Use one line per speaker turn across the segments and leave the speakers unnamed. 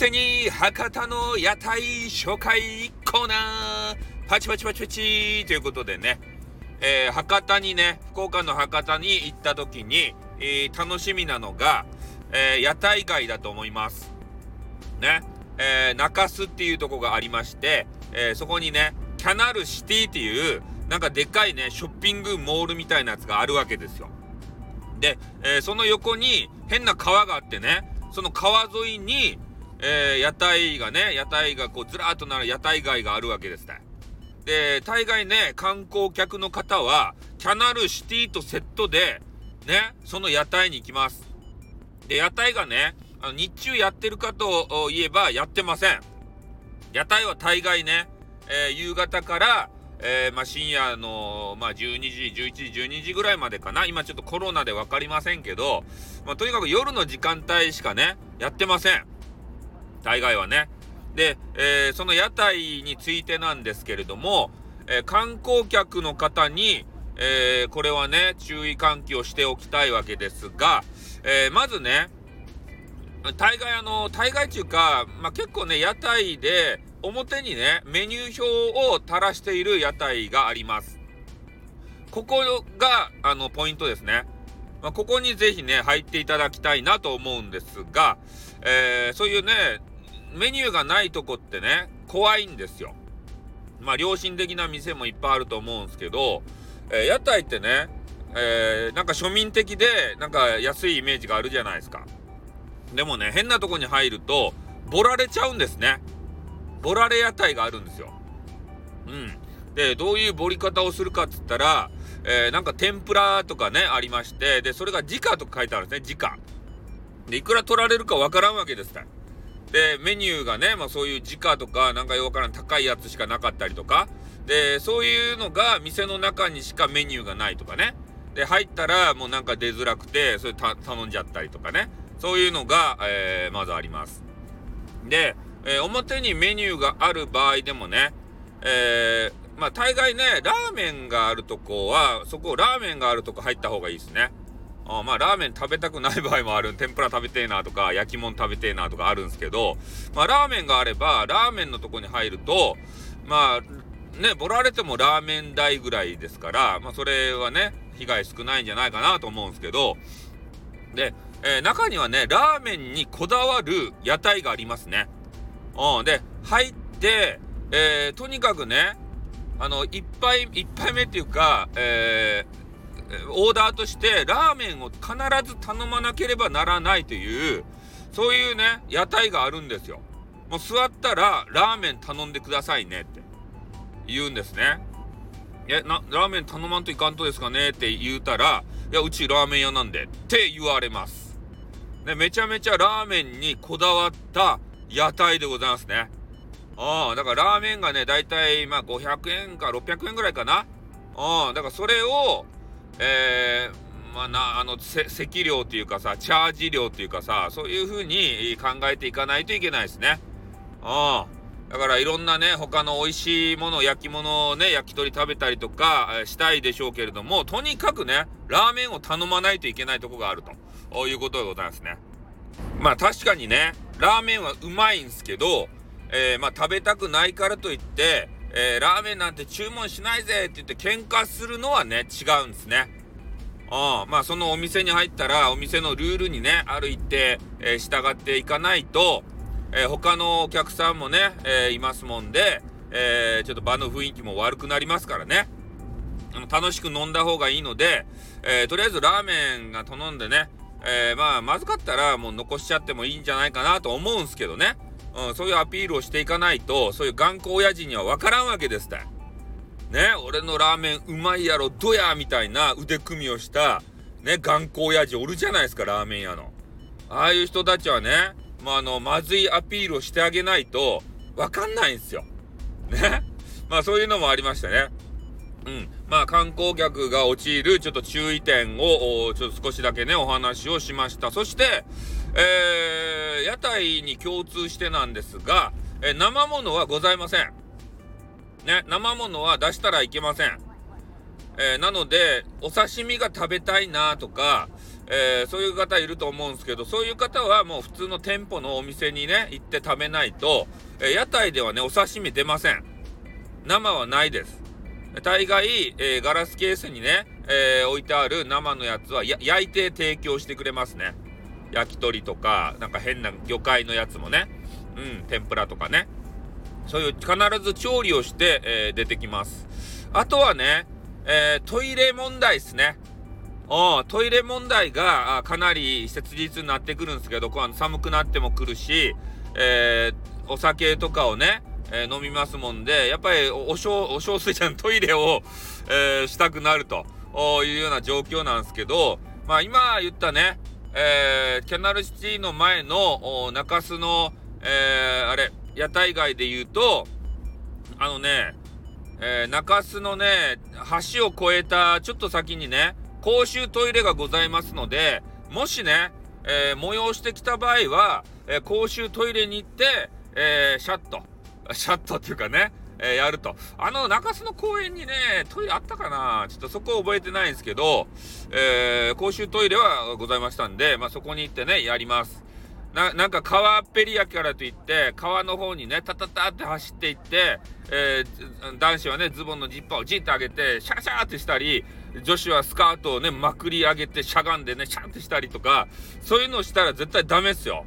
手に博多の屋台紹介コーナーパチパチパチパチということでね、えー、博多にね、福岡の博多に行った時に、えー、楽しみなのが、えー、屋台街だと思います。ね。え、中洲っていうとこがありまして、え、そこにね、キャナルシティっていう、なんかでかいね、ショッピングモールみたいなやつがあるわけですよ。で、え、その横に変な川があってね、その川沿いに、えー、屋台がね、屋台がこうずらーっとなる屋台街があるわけですね。で、大概ね、観光客の方は、キャナルシティとセットで、ね、その屋台に行きます。で、屋台がね、あの日中やってるかといえばやってません。屋台は大概ね、えー、夕方から、えー、まあ、深夜の、まあ、12時、11時、12時ぐらいまでかな。今ちょっとコロナで分かりませんけど、まあ、とにかく夜の時間帯しかね、やってません。大概はね。で、えー、その屋台についてなんですけれども、えー、観光客の方に、えー、これはね、注意喚起をしておきたいわけですが、えまずね、大概あの、大概っていうか、まあ、結構ね、屋台で、表にね、メニュー表を垂らしている屋台があります。ここが、あの、ポイントですね。まあ、ここにぜひね、入っていただきたいなと思うんですが、えー、そういうね、メニューがないとこってね、怖いんですよ。まあ、良心的な店もいっぱいあると思うんですけど、えー、屋台ってね、えー、なんか庶民的で、なんか安いイメージがあるじゃないですか。でもね、変なとこに入ると、ボラれちゃうんですね。ボラレ屋台があるんですよ。うん。で、どういうボリ方をするかっつったら、えー、なんか天ぷらとかね、ありまして、で、それが時価と書いてあるんですね、時価。で、いくら取られるかわからんわけですから。で、メニューがね、まあそういう時価とか、なんかよくわからん高いやつしかなかったりとか、で、そういうのが店の中にしかメニューがないとかね。で、入ったらもうなんか出づらくて、それ頼んじゃったりとかね。そういうのが、えー、まずあります。で、えー、表にメニューがある場合でもね、えー、まあ大概ね、ラーメンがあるとこは、そこラーメンがあるとこ入った方がいいですね。あまあラーメン食べたくない場合もある天ぷら食べてえなとか焼き物食べてえなとかあるんですけどまあラーメンがあればラーメンのとこに入るとまあねボラれてもラーメン代ぐらいですからまあそれはね被害少ないんじゃないかなと思うんですけどで、えー、中にはねラーメンにこだわる屋台がありますね。うん、で、入って、えー、とにかくね、あの、一杯、一杯目っていうか、えー、オーダーとしてラーメンを必ず頼まなければならないという、そういうね、屋台があるんですよ。もう座ったら、ラーメン頼んでくださいねって言うんですね。え、な、ラーメン頼まんといかんとですかね？って言うたら、いや、うちラーメン屋なんでって言われます。ね、めちゃめちゃラーメンにこだわった屋台でございますね。ああ、だからラーメンがね、だいたいまあ500円か600円ぐらいかな。ああ、だからそれを、えー、まあな、あの、席料っていうかさ、チャージ料っていうかさ、そういう風に考えていかないといけないですね。ああ。だからいろんなね、他の美味しいもの、焼き物をね、焼き鳥食べたりとか、したいでしょうけれども、とにかくね、ラーメンを頼まないといけないとこがあるということでございますね。まあ確かにね、ラーメンはうまいんすけど、えー、まあ食べたくないからといって、えー、ラーメンなんて注文しないぜって言って喧嘩するのはね、違うんですね。あまあそのお店に入ったらお店のルールにねある一定、えー、従っていかないと、えー、他のお客さんもね、え、いますもんで、えちょっと場の雰囲気も悪くなりますからね楽しく飲んだ方がいいので、えとりあえずラーメンが頼んでねえ、まあ、まずかったらもう残しちゃってもいいんじゃないかなと思うんすけどね。うん、そういうアピールをしていかないと、そういう頑固親父には分からんわけですって。ね、俺のラーメンうまいやろ、どやみたいな腕組みをした、ね、頑固親父おるじゃないですか、ラーメン屋の。ああいう人たちはね、まあ、あの、まずいアピールをしてあげないと、分かんないんですよ。ね。まあ、そういうのもありましたね。うん。まあ、観光客が陥るちょっと注意点を、ちょっと少しだけね、お話をしました。そして、えー、屋台に共通してなんですが、えー、生物はございません。ね、生物は出したらいけません。えー、なので、お刺身が食べたいなとか、え、そういう方いると思うんですけど、そういう方はもう普通の店舗のお店にね、行って食べないと、え、屋台ではね、お刺身出ません。生はないです。大概、え、ガラスケースにね、え置いてある生のやつは焼いて提供してくれますね。焼き鳥とか、なんか変な魚介のやつもね、うん、天ぷらとかね。そういう必ず調理をして、え出てきます。あとはね、えトイレ問題ですね。トイレ問題がかなり切実になってくるんですけど、寒くなっても来るし、えー、お酒とかをね、えー、飲みますもんで、やっぱりお小、お小水じゃん、トイレを、えー、したくなるというような状況なんですけど、まあ今言ったね、えーキャナルシティの前の中洲の、えーあれ、屋台街で言うと、あのね、え中洲のね、橋を越えたちょっと先にね、公衆トイレがございますので、もしね、えー、催してきた場合は、えー、公衆トイレに行って、えー、シャット、シャットっていうかね、えやると。あの、中洲の公園にね、トイレあったかな？ちょっとそこ覚えてないんですけど、え公衆トイレはございましたんで、まあ、そこに行ってね、やります。な、なんか川っぺりやからといって、川の方にね、タタタって走っていって、えー、男子はね、ズボンのジッパーをジッて上げて、シャシャーってしたり、女子はスカートをね、まくり上げてしゃがんでね、シャンってしたりとか、そういうのをしたら絶対ダメっすよ。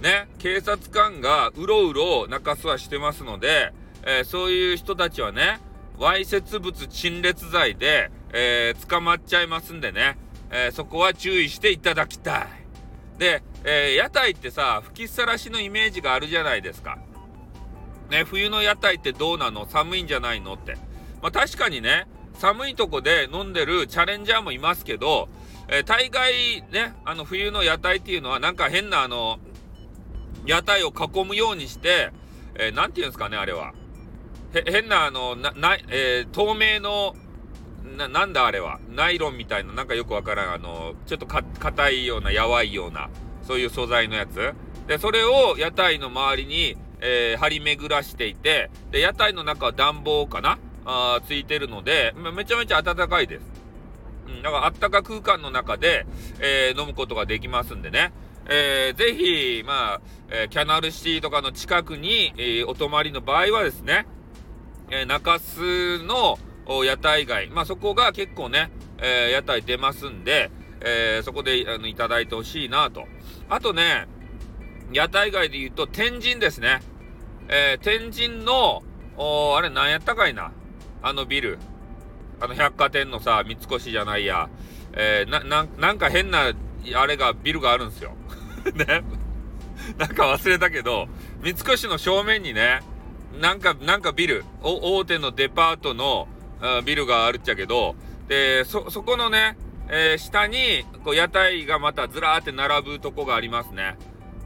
ね、警察官がうろうろ中洲はしてますので、えー、そういう人たちはね、わいせつ物陳列罪で、えー、捕まっちゃいますんでね、えー、そこは注意していただきたい。で、え、屋台ってさ、吹きさらしのイメージがあるじゃないですか。ね、冬の屋台ってどうなの？寒いんじゃないのって。まあ確かにね、寒いとこで飲んでるチャレンジャーもいますけど、え、大概ね、あの冬の屋台っていうのはなんか変なあの、屋台を囲むようにして、えー、なんていうんですかね、あれは。変なあの、な、な、えー、透明の、な、なんだあれは？ナイロンみたいな、なんかよくわからん、あの、ちょっとか、硬いような、やわいような、そういう素材のやつ。で、それを屋台の周りに、えー、張り巡らしていて、で、屋台の中は暖房かな？あついてるので、めちゃめちゃ暖かいです。うん、だからあったか空間の中で、えー、飲むことができますんでね。えー、ぜひ、まあ、えー、キャナルシティとかの近くに、えー、お泊まりの場合はですね、え、中洲の屋台街、まあそこが結構ね、えー、屋台出ますんで、えー、そこであのいただいてほしいなと。あとね、屋台街で言うと天神ですね。えー、天神の、おあれ何やったかいな？あのビル。あの百貨店のさ、三越じゃないや。えー、な、ななんか変な、あれが、ビルがあるんですよ。ね。なんか忘れたけど、三越の正面にね、なんか、なんかビル、大手のデパートのビルがあるっちゃけど、で、そ、そこのね、えー、下に、こう、屋台がまたずらーって並ぶとこがありますね。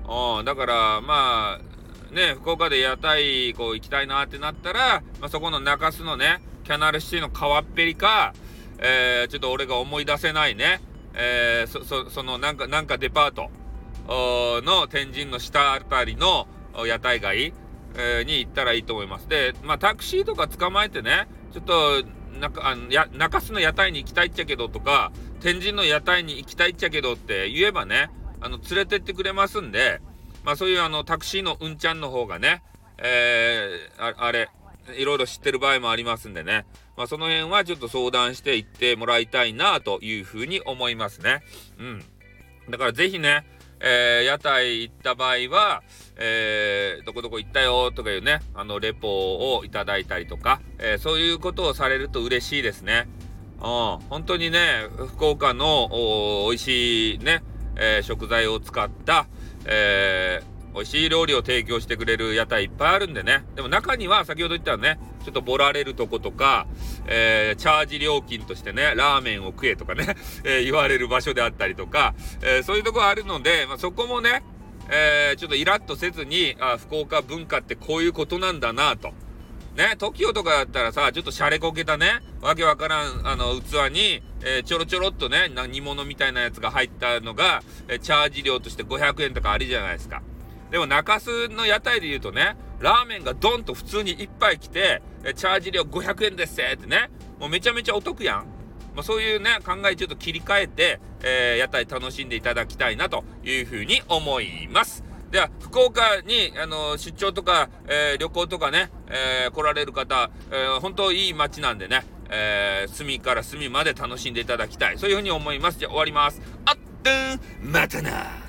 うん、だから、まあ、ね、福岡で屋台、こう、行きたいなってなったら、まあ、そこの中洲のね、キャナルシティの川っぺりか、えー、ちょっと俺が思い出せないね、えー、そ、そ、その、なんか、なんかデパートの天神の下あたりの屋台街、えー、に行ったらいいと思います。で、まあ、タクシーとか捕まえてね、ちょっと、なんか、あの、や、中洲の屋台に行きたいっちゃけどとか、天神の屋台に行きたいっちゃけどって言えばね、あの、連れてってくれますんで、まあそういうあの、タクシーのうんちゃんの方がね、えー、あれ、いろいろ知ってる場合もありますんでね、まあその辺はちょっと相談して行ってもらいたいなというふうに思いますね。うん。だからぜひね、えー、屋台行った場合は、えー、どこどこ行ったよとかいうね、あの、レポをいただいたりとか、えー、そういうことをされると嬉しいですね。うん、本当にね、福岡の美味しいね、え、食材を使った、えー、美味しい料理を提供してくれる屋台いっぱいあるんでね。でも中には先ほど言ったね、ちょっとボラれるとことか、えー、チャージ料金としてね、ラーメンを食えとかね、えー、言われる場所であったりとか、えー、そういうとこあるので、まあ、そこもね、えちょっとイラッとせずに、あ、福岡文化ってこういうことなんだなと。ね、TOKIO とかだったらさ、ちょっとシャレこけたね、わけわからん、あの、器に、えー、ちょろちょろっとね、煮物みたいなやつが入ったのが、えー、チャージ料として500円とかあるじゃないですか。でも中洲の屋台で言うとね、ラーメンがドンと普通に1杯来て、チャージ料500円ですってね、もうめちゃめちゃお得やん。まあ、そういうね、考えちょっと切り替えて、えー、屋台楽しんでいただきたいなというふうに思います。では、福岡に、あの、出張とか、えー、旅行とかね、えー、来られる方、えー、本当いい街なんでね、えー、隅から隅まで楽しんでいただきたい。そういうふうに思います。じゃあ終わります。あっとまたな